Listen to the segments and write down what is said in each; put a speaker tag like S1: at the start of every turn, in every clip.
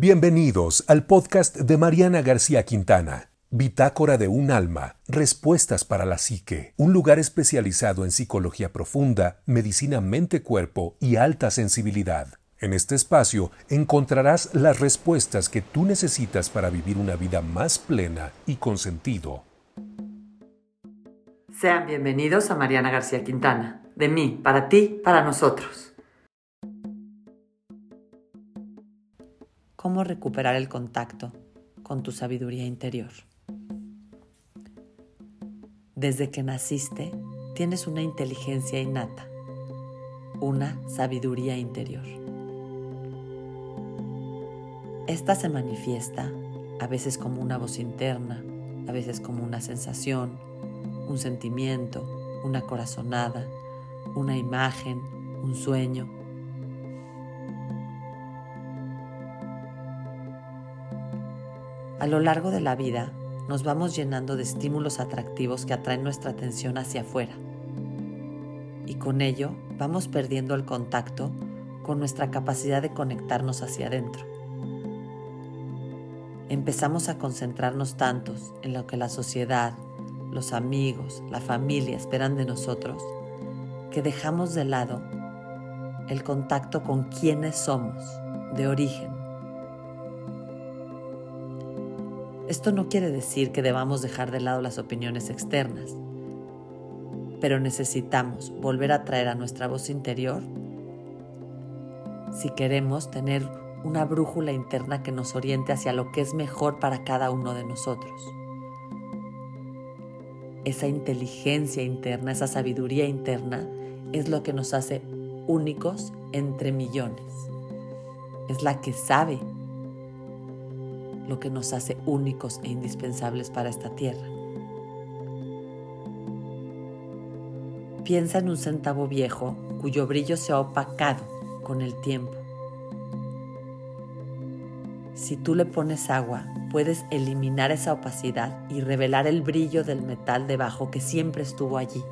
S1: Bienvenidos al podcast de Mariana García Quintana, Bitácora de un alma, Respuestas para la psique, un lugar especializado en psicología profunda, medicina mente-cuerpo y alta sensibilidad. En este espacio encontrarás las respuestas que tú necesitas para vivir una vida más plena y con sentido.
S2: Sean bienvenidos a Mariana García Quintana, de mí, para ti, para nosotros. Cómo recuperar el contacto con tu sabiduría interior. Desde que naciste, tienes una inteligencia innata, una sabiduría interior. Esta se manifiesta a veces como una voz interna, a veces como una sensación, un sentimiento, una corazonada, una imagen, un sueño A lo largo de la vida nos vamos llenando de estímulos atractivos que atraen nuestra atención hacia afuera. Y con ello vamos perdiendo el contacto con nuestra capacidad de conectarnos hacia adentro. Empezamos a concentrarnos tantos en lo que la sociedad, los amigos, la familia esperan de nosotros, que dejamos de lado el contacto con quienes somos de origen Esto no quiere decir que debamos dejar de lado las opiniones externas, pero necesitamos volver a traer a nuestra voz interior si queremos tener una brújula interna que nos oriente hacia lo que es mejor para cada uno de nosotros. Esa inteligencia interna, esa sabiduría interna es lo que nos hace únicos entre millones. Es la que sabe lo que nos hace únicos e indispensables para esta tierra. Piensa en un centavo viejo cuyo brillo se ha opacado con el tiempo. Si tú le pones agua, puedes eliminar esa opacidad y revelar el brillo del metal debajo que siempre estuvo allí.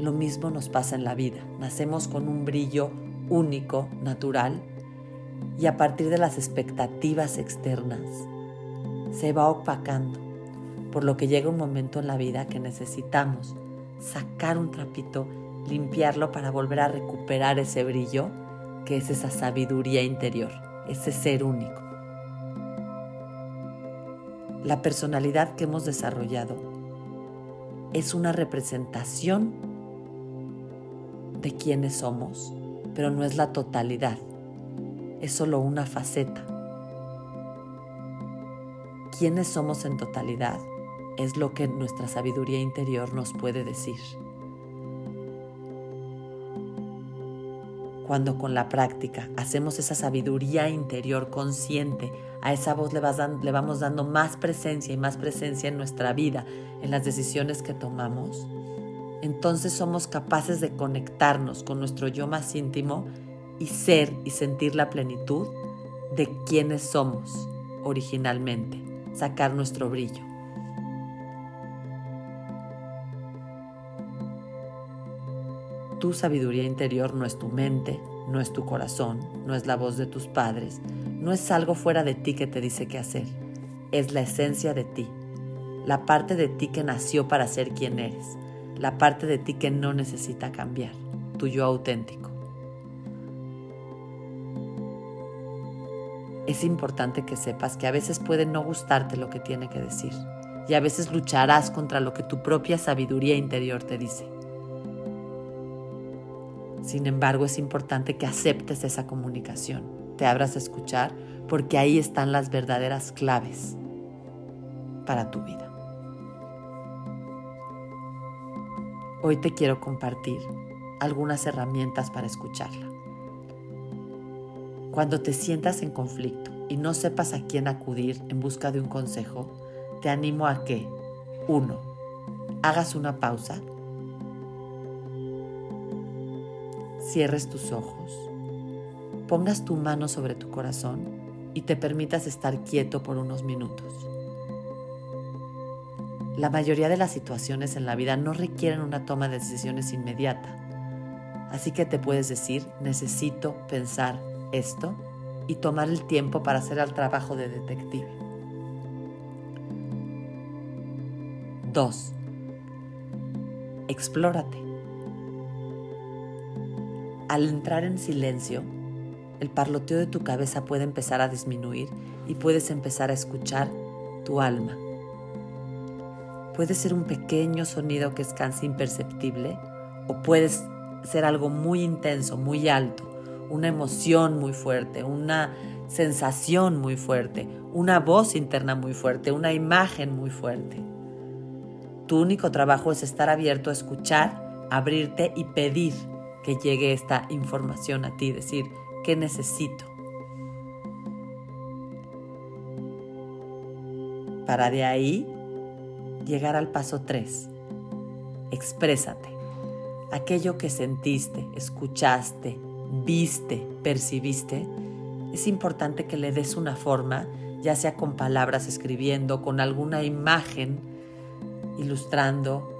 S2: Lo mismo nos pasa en la vida. Nacemos con un brillo único, natural, y a partir de las expectativas externas se va opacando, por lo que llega un momento en la vida que necesitamos sacar un trapito, limpiarlo para volver a recuperar ese brillo que es esa sabiduría interior, ese ser único. La personalidad que hemos desarrollado es una representación de quienes somos, pero no es la totalidad es solo una faceta. ¿Quiénes somos en totalidad? Es lo que nuestra sabiduría interior nos puede decir. Cuando con la práctica hacemos esa sabiduría interior consciente, a esa voz le, le vamos dando más presencia y más presencia en nuestra vida, en las decisiones que tomamos, entonces somos capaces de conectarnos con nuestro yo más íntimo y ser y sentir la plenitud de quienes somos originalmente, sacar nuestro brillo. Tu sabiduría interior no es tu mente, no es tu corazón, no es la voz de tus padres, no es algo fuera de ti que te dice qué hacer, es la esencia de ti, la parte de ti que nació para ser quien eres, la parte de ti que no necesita cambiar, tu yo auténtico. Es importante que sepas que a veces puede no gustarte lo que tiene que decir y a veces lucharás contra lo que tu propia sabiduría interior te dice. Sin embargo, es importante que aceptes esa comunicación, te abras a escuchar, porque ahí están las verdaderas claves para tu vida. Hoy te quiero compartir algunas herramientas para escucharla. Cuando te sientas en conflicto y no sepas a quién acudir en busca de un consejo, te animo a que 1. Hagas una pausa. Cierres tus ojos. Pongas tu mano sobre tu corazón y te permitas estar quieto por unos minutos. La mayoría de las situaciones en la vida no requieren una toma de decisiones inmediata. Así que te puedes decir, necesito pensar esto y tomar el tiempo para hacer el trabajo de detective. 2. Explórate. Al entrar en silencio, el parloteo de tu cabeza puede empezar a disminuir y puedes empezar a escuchar tu alma. Puede ser un pequeño sonido que es casi imperceptible o puede ser algo muy intenso, muy alto, una emoción muy fuerte, una sensación muy fuerte, una voz interna muy fuerte, una imagen muy fuerte. Tu único trabajo es estar abierto a escuchar, abrirte y pedir que llegue esta información a ti, decir, ¿qué necesito? Para de ahí llegar al paso 3. Exprésate. Aquello que sentiste, escuchaste, viste, percibiste, es importante que le des una forma, ya sea con palabras escribiendo, con alguna imagen ilustrando,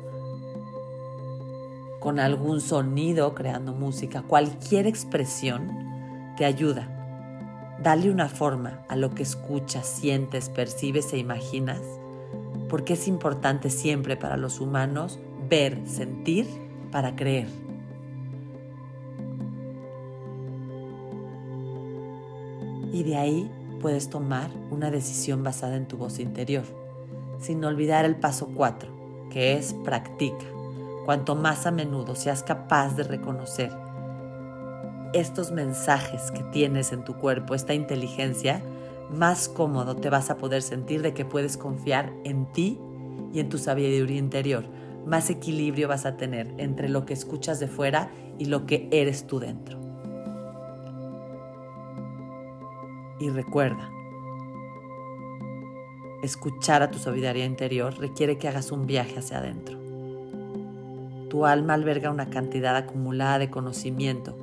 S2: con algún sonido creando música, cualquier expresión te ayuda. Dale una forma a lo que escuchas, sientes, percibes e imaginas porque es importante siempre para los humanos ver, sentir para creer. Y de ahí puedes tomar una decisión basada en tu voz interior, sin olvidar el paso 4, que es practica. Cuanto más a menudo seas capaz de reconocer estos mensajes que tienes en tu cuerpo, esta inteligencia, más cómodo te vas a poder sentir de que puedes confiar en ti y en tu sabiduría interior. Más equilibrio vas a tener entre lo que escuchas de fuera y lo que eres tú dentro. Y recuerda, escuchar a tu sabiduría interior requiere que hagas un viaje hacia adentro. Tu alma alberga una cantidad acumulada de conocimiento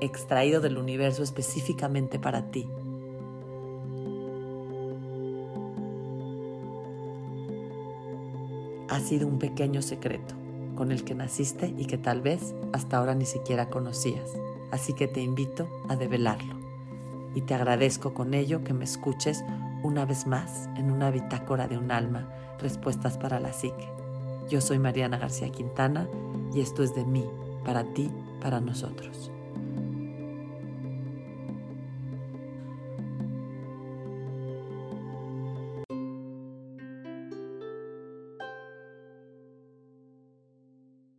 S2: extraído del universo específicamente para ti ha sido un pequeño secreto con el que naciste y que tal vez hasta ahora ni siquiera conocías. Así que te invito a develarlo. Y te agradezco con ello que me escuches una vez más en una bitácora de un alma, respuestas para la psique. Yo soy Mariana García Quintana y esto es de mí, para ti, para nosotros.